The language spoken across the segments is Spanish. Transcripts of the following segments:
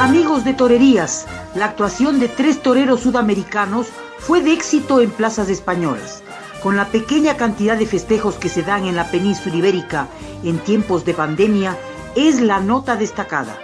Amigos de Torerías, la actuación de tres toreros sudamericanos fue de éxito en plazas españolas. Con la pequeña cantidad de festejos que se dan en la península ibérica en tiempos de pandemia, es la nota destacada.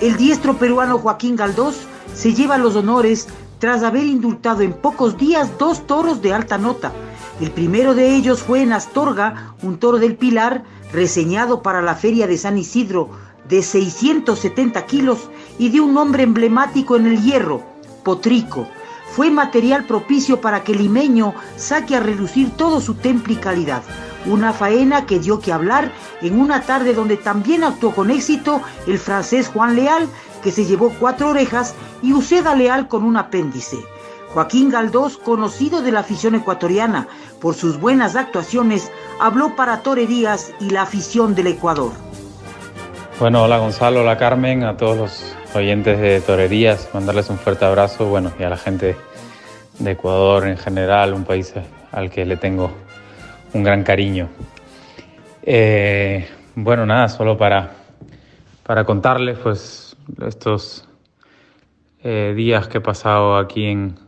El diestro peruano Joaquín Galdós se lleva los honores tras haber indultado en pocos días dos toros de alta nota. El primero de ellos fue en Astorga, un toro del Pilar, reseñado para la feria de San Isidro de 670 kilos y de un nombre emblemático en el hierro, Potrico. Fue material propicio para que limeño saque a relucir todo su temple y calidad. Una faena que dio que hablar en una tarde donde también actuó con éxito el francés Juan Leal, que se llevó cuatro orejas, y Uceda Leal con un apéndice. Joaquín Galdós, conocido de la afición ecuatoriana por sus buenas actuaciones, habló para Torerías y la afición del Ecuador. Bueno, hola Gonzalo, hola Carmen, a todos los oyentes de Torerías, mandarles un fuerte abrazo, bueno, y a la gente de Ecuador en general, un país al que le tengo un gran cariño. Eh, bueno, nada, solo para, para contarles, pues, estos eh, días que he pasado aquí en,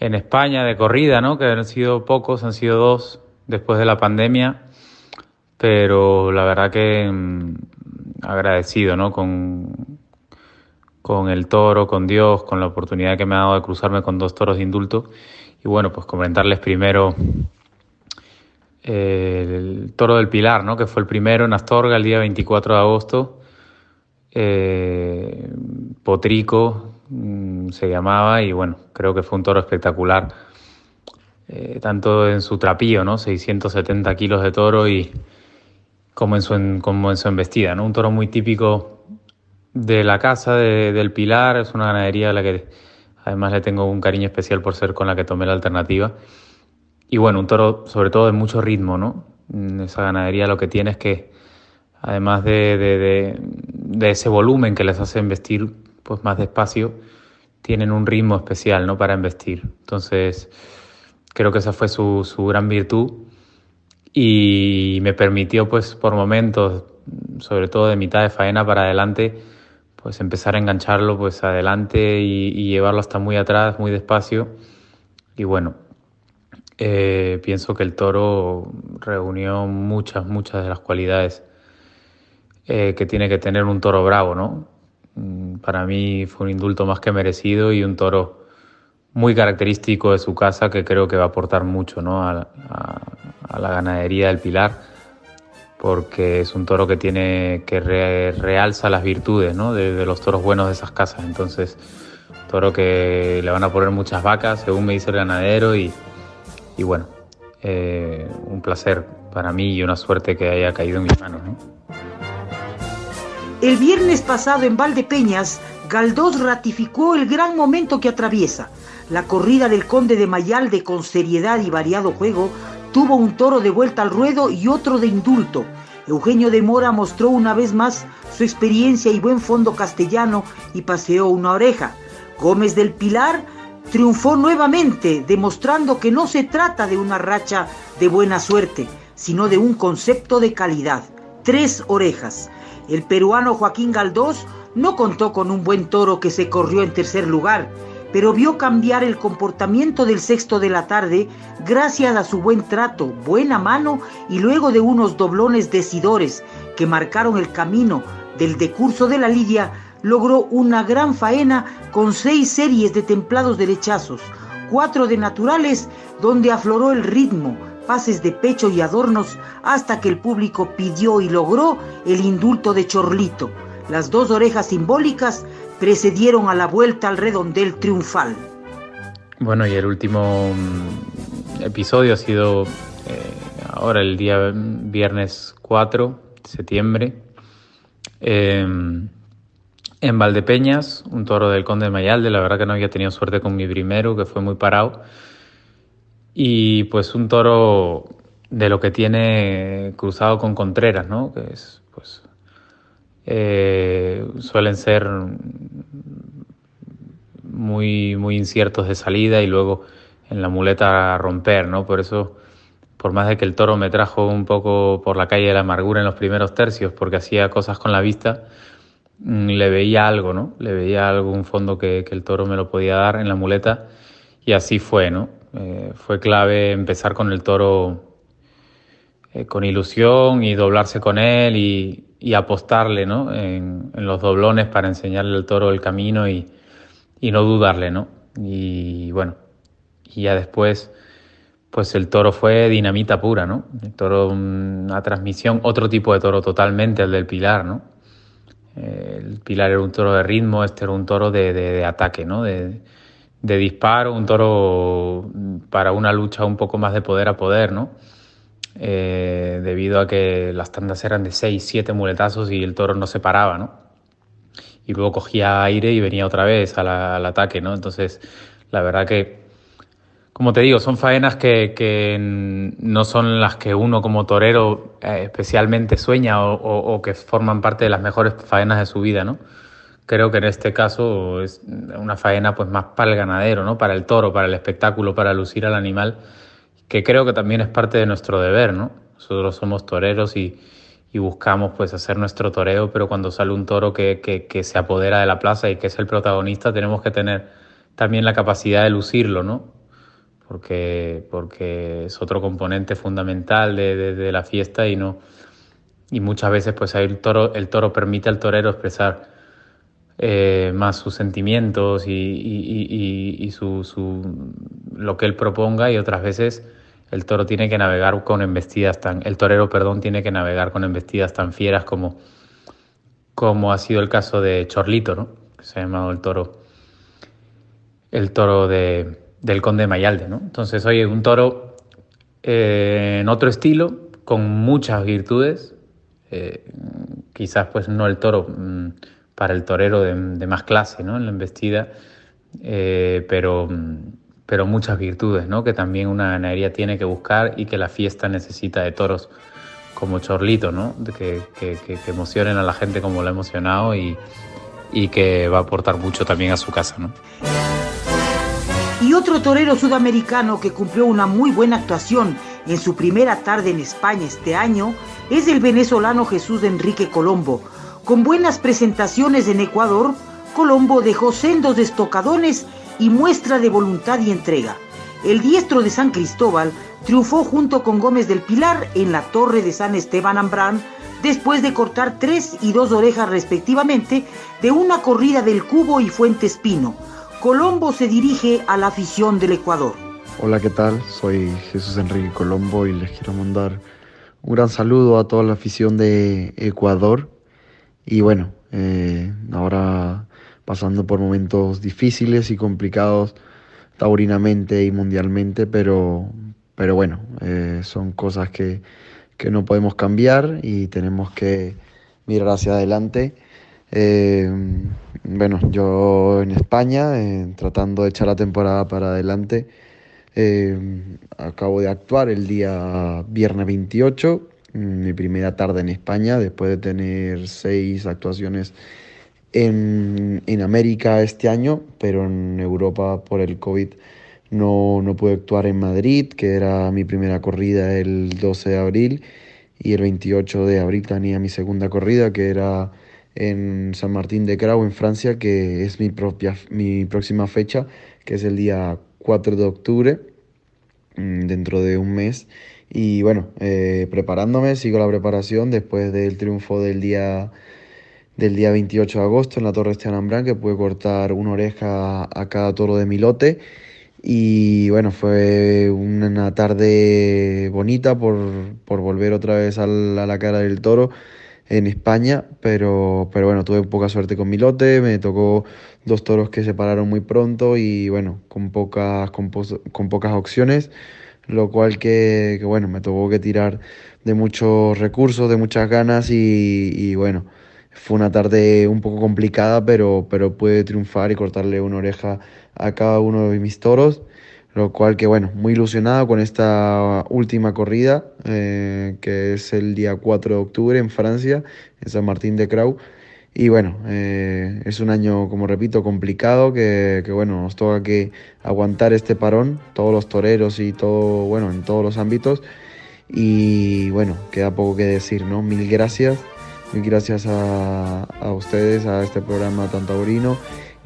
en España de corrida, ¿no? Que han sido pocos, han sido dos después de la pandemia, pero la verdad que mm, agradecido, ¿no? Con, con el toro, con Dios, con la oportunidad que me ha dado de cruzarme con dos toros de indulto. Y bueno, pues comentarles primero eh, el toro del Pilar, ¿no? Que fue el primero en Astorga el día 24 de agosto. Eh, Potrico mm, se llamaba y bueno, creo que fue un toro espectacular. Eh, tanto en su trapío, ¿no? 670 kilos de toro y, como en su, como en su embestida, ¿no? Un toro muy típico de la casa del Pilar, es una ganadería a la que además le tengo un cariño especial por ser con la que tomé la alternativa. Y bueno, un toro sobre todo de mucho ritmo, ¿no? Esa ganadería lo que tiene es que además de, de, ese volumen que les hace investir pues más despacio, tienen un ritmo especial, ¿no? Para investir. Entonces, creo que esa fue su, su gran virtud y me permitió pues por momentos, sobre todo de mitad de faena para adelante, pues empezar a engancharlo pues adelante y, llevarlo hasta muy atrás, muy despacio. Y bueno, eh, pienso que el toro reunió muchas, muchas de las cualidades eh, que tiene que tener un toro bravo, ¿no? Mm, para mí fue un indulto más que merecido y un toro muy característico de su casa que creo que va a aportar mucho ¿no? a, la ganadería del Pilar porque es un toro que tiene que realza las virtudes ¿no? de, los toros buenos de esas casas. Entonces, toro que le van a poner muchas vacas, según me dice el ganadero, y, y bueno, eh, un placer para mí y una suerte que haya caído en mis manos. El viernes pasado en Valdepeñas, Galdós ratificó el gran momento que atraviesa la corrida del conde de Mayalde con seriedad y variado juego tuvo un toro de vuelta al ruedo y otro de indulto. Eugenio de Mora mostró una vez más su experiencia y buen fondo castellano y paseó una oreja. Gómez del Pilar triunfó nuevamente, demostrando que no se trata de una racha de buena suerte, sino de un concepto de calidad. Tres orejas. El peruano Joaquín Galdós no contó con un buen toro que se corrió en tercer lugar pero vio cambiar el comportamiento del sexto de la tarde gracias a su buen trato, buena mano y luego de unos doblones decidores que marcaron el camino del decurso de la lidia, logró una gran faena con seis series de templados derechazos, cuatro de naturales donde afloró el ritmo, pases de pecho y adornos hasta que el público pidió y logró el indulto de Chorlito. Las dos orejas simbólicas precedieron a la vuelta al redondel triunfal. Bueno, y el último mm, episodio ha sido eh, ahora el día viernes 4 de septiembre. Em, En Valdepeñas, un toro del Conde de Mayalde, la verdad que no había tenido suerte con mi primero, que fue muy parado. Y pues un toro de lo que tiene cruzado con Contreras, ¿no? Que es, pues, eh, suelen ser muy, muy inciertos de salida y luego en la muleta romper, ¿no? Por eso, por más de que el toro me trajo un poco por la calle de la amargura en los primeros tercios, porque hacía cosas con la vista, mm, le veía algo, ¿no? Le veía algún fondo que, que el toro me lo podía dar en la muleta y así fue, ¿no? Eh, fue clave empezar con el toro eh, con ilusión y doblarse con él y, apostarle ¿no? En, los doblones para enseñarle al toro el camino y, no dudarle. ¿no? Y bueno, y ya después pues el toro fue dinamita pura, ¿no? El toro, una transmisión, otro tipo de toro totalmente, el del Pilar, ¿no? El Pilar era un toro de ritmo, este era un toro de, de ataque, ¿no? De, de disparo, un toro para una lucha un poco más de poder a poder, ¿no? Eh, debido a que las tandas eran de 6, 7 muletazos y el toro no se paraba, ¿no? Y luego cogía aire y venía otra vez al ataque, ¿no? Entonces, la verdad que, como te digo, son faenas que, que no son las que uno como torero eh, especialmente sueña o, o que forman parte de las mejores faenas de su vida, ¿no? creo que en este caso es una faena pues más para el ganadero, ¿no? Para el toro, para el espectáculo, para lucir al animal, que creo que también es parte de nuestro deber, ¿no? Nosotros somos toreros y, buscamos pues hacer nuestro toreo, pero cuando sale un toro que, que, se apodera de la plaza y que es el protagonista, tenemos que tener también la capacidad de lucirlo, ¿no? Porque, porque es otro componente fundamental de, de, la fiesta y no y muchas veces pues el toro, el toro permite al torero expresar eh, más sus sentimientos y, su, lo que él proponga y otras veces el toro tiene que navegar con embestidas tan, el torero, perdón, tiene que navegar con embestidas tan fieras como, como ha sido el caso de Chorlito, ¿no? Que se ha llamado el toro, el toro de, del conde Mayalde, ¿no? Entonces, oye, un toro eh, en otro estilo, con muchas virtudes, eh, quizás pues no el toro mm, para el torero de, más clase ¿no? en la embestida, eh, pero, pero muchas virtudes ¿no? que también una ganadería tiene que buscar y que la fiesta necesita de toros como Chorlito, ¿no? que, que, emocionen a la gente como lo ha emocionado y, y que va a aportar mucho también a su casa. ¿no? Y otro torero sudamericano que cumplió una muy buena actuación en su primera tarde en España este año es el venezolano Jesús Enrique Colombo, con buenas presentaciones en Ecuador, Colombo dejó sendos estocadones y muestra de voluntad y entrega. El diestro de San Cristóbal triunfó junto con Gómez del Pilar en la torre de San Esteban Ambrán después de cortar tres y dos orejas respectivamente de una corrida del Cubo y Fuente Espino. Colombo se dirige a la afición del Ecuador. Hola, ¿qué tal? Soy Jesús Enrique Colombo y les quiero mandar un gran saludo a toda la afición de Ecuador y bueno, eh, ahora pasando por momentos difíciles y complicados taurinamente y mundialmente, pero, pero bueno, eh, son cosas que, que, no podemos cambiar y tenemos que mirar hacia adelante. Eh, bueno, yo en España, tratando de echar la temporada para adelante, acabo de actuar el día viernes 28 mi primera tarde en España, después de tener seis actuaciones en, América este año, pero en Europa por el COVID no, no pude actuar en Madrid, que era mi primera corrida el 12 de abril, y el 28 de abril tenía mi segunda corrida, que era en San Martín de Crau, en Francia, que es mi, propia, mi próxima fecha, que es el día 4 de octubre, mm, dentro de un mes. Y bueno, eh, preparándome, sigo la preparación después del triunfo del día, del día 28 de agosto en la Torre Esteban que pude cortar una oreja a cada toro de mi lote. Y bueno, fue una tarde bonita por, volver otra vez a la, cara del toro en España, pero, pero bueno, tuve poca suerte con mi lote, me tocó dos toros que se pararon muy pronto y bueno, con pocas, con pocas opciones lo cual que, bueno, me tuvo que tirar de muchos recursos, de muchas ganas y, bueno, fue una tarde un poco complicada, pero, pero pude triunfar y cortarle una oreja a cada uno de mis toros. Lo cual que bueno, muy ilusionado con esta última corrida, eh, que es el día 4 de octubre en Francia, en San Martín de Crau. Y bueno, eh, es un año, como repito, complicado, que, que, bueno, nos toca que aguantar este parón, todos los toreros y todo, bueno, en todos los ámbitos. Y bueno, queda poco que decir, ¿no? Mil gracias, gracias a, a ustedes, a este programa tan taurino.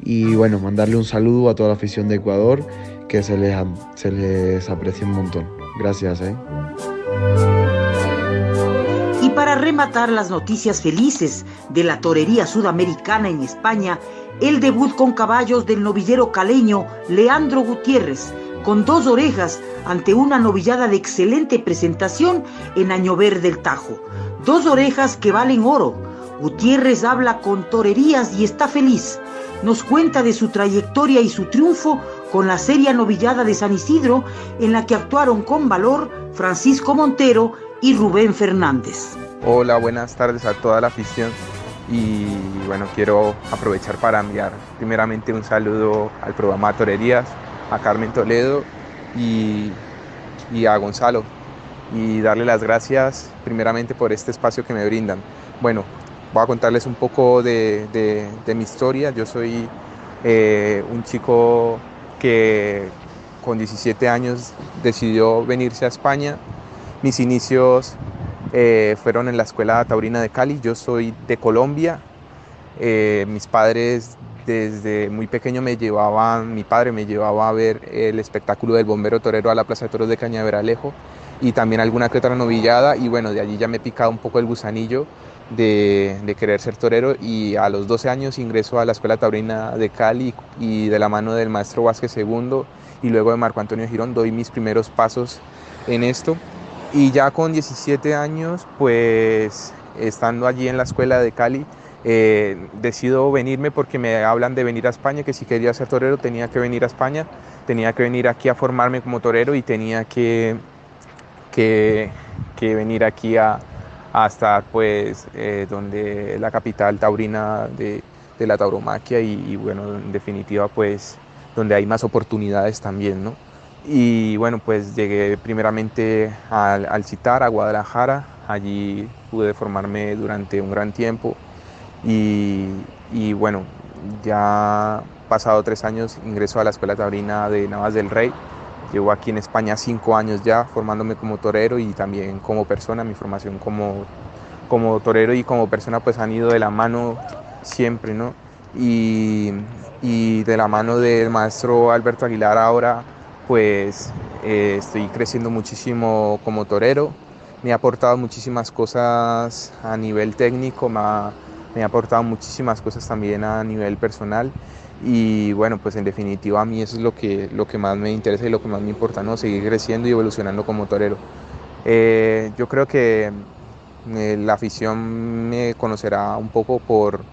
Y bueno, mandarle un saludo a toda la afición de Ecuador, que se les, se les aprecia un montón. Gracias, ¿eh? Y para rematar las noticias felices de la torería sudamericana en España, el debut con caballos del novillero caleño Leandro Gutiérrez, con dos orejas ante una novillada de excelente presentación en Año Verde del Tajo. Dos orejas que valen oro. Gutiérrez habla con torerías y está feliz. Nos cuenta de su trayectoria y su triunfo con la seria novillada de San Isidro, en la que actuaron con valor Francisco Montero y Rubén Fernández. Hola, buenas tardes a toda la afición y bueno, quiero aprovechar para enviar primeramente un saludo al programa Torerías, a Carmen Toledo y, y, a Gonzalo y darle las gracias primeramente por este espacio que me brindan. Bueno, voy a contarles un poco de, de, mi historia. Yo soy eh, un chico que con 17 años decidió venirse a España. Mis inicios eh, fueron en la Escuela Taurina de Cali. Yo soy de Colombia. Eh, mis padres desde muy pequeño me llevaban, mi padre me llevaba a ver el espectáculo del bombero torero a la Plaza de Toros de Cañaveralejo y también alguna que otra novillada y bueno, de allí ya me picaba un poco el gusanillo de, de, querer ser torero y a los 12 años ingreso a la Escuela Taurina de Cali y de la mano del maestro Vázquez II y luego de Marco Antonio Girón doy mis primeros pasos en esto. Y ya con 17 años pues estando allí en la Escuela de Cali eh, decido venirme porque me hablan de venir a España, que si quería ser torero tenía que venir a España, tenía que venir aquí a formarme como torero y tenía que, que, venir aquí a, a estar pues eh, donde la capital taurina de, de la tauromaquia y, bueno, en definitiva pues donde hay más oportunidades también, ¿no? Y bueno, pues llegué primeramente al CITAR, a Guadalajara, allí pude formarme durante un gran tiempo y, y bueno, ya pasado tres años ingreso a la Escuela Taurina de Navas del Rey, Llevo aquí en España cinco años ya formándome como torero y también como persona. Mi formación como, como torero y como persona pues han ido de la mano siempre, ¿no? Y, y de la mano del maestro Alberto Aguilar ahora pues eh, estoy creciendo muchísimo como torero. Me ha aportado muchísimas cosas a nivel técnico, me ha, me ha aportado muchísimas cosas también a nivel personal y bueno, pues en definitiva a mí eso es lo que, lo que más me interesa y lo que más me importa, ¿no? Seguir creciendo y evolucionando como torero. Eh, yo creo que eh, la afición me conocerá un poco por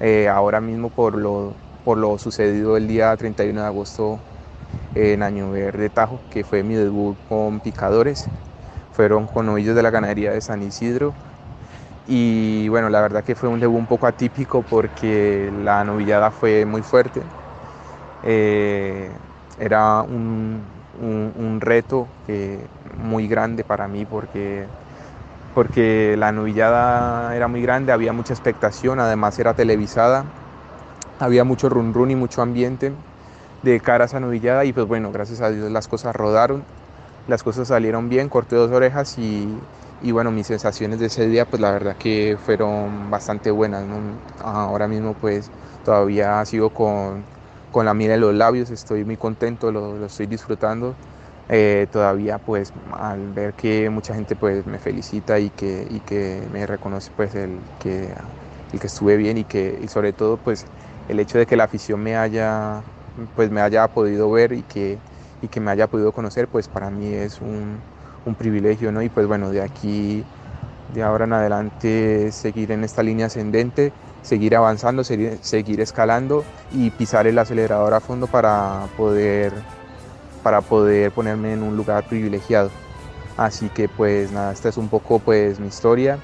eh, ahora mismo por lo, por lo sucedido el día 31 de agosto en Año Verde Tajo, que fue mi debut con picadores. Fueron con novillos de la ganadería de San Isidro y bueno, la verdad que fue un debut un poco atípico porque la novillada fue muy fuerte. Eh, era un, un, reto muy grande para mí porque, porque la novillada era muy grande, había mucha expectación, además era televisada, había mucho run run y mucho ambiente de cara a esa novillada y pues bueno, gracias a Dios las cosas rodaron, las cosas salieron bien, corté dos orejas y, y bueno, mis sensaciones de ese día pues la verdad que fueron bastante buenas, ¿no? Ahora mismo pues todavía sigo con, con la miel en los labios, estoy muy contento, lo, lo estoy disfrutando. Eh, todavía pues al ver que mucha gente pues me felicita y que, y que me reconoce pues el que, el que estuve bien y que y sobre todo pues el hecho de que la afición me haya pues me haya podido ver y que, y que me haya podido conocer pues para mí es un, un privilegio, ¿no? Y pues bueno, de aquí, de ahora en adelante, seguir en esta línea ascendente, seguir avanzando, seguir, seguir escalando y pisar el acelerador a fondo para poder, para poder ponerme en un lugar privilegiado. Así que pues nada, esta es un poco pues mi historia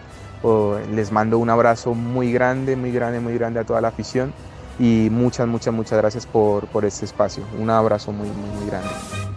les mando un abrazo muy grande, muy grande, muy grande a toda la afición y muchas, muchas, muchas gracias por, por este espacio. Un abrazo muy, muy, muy grande.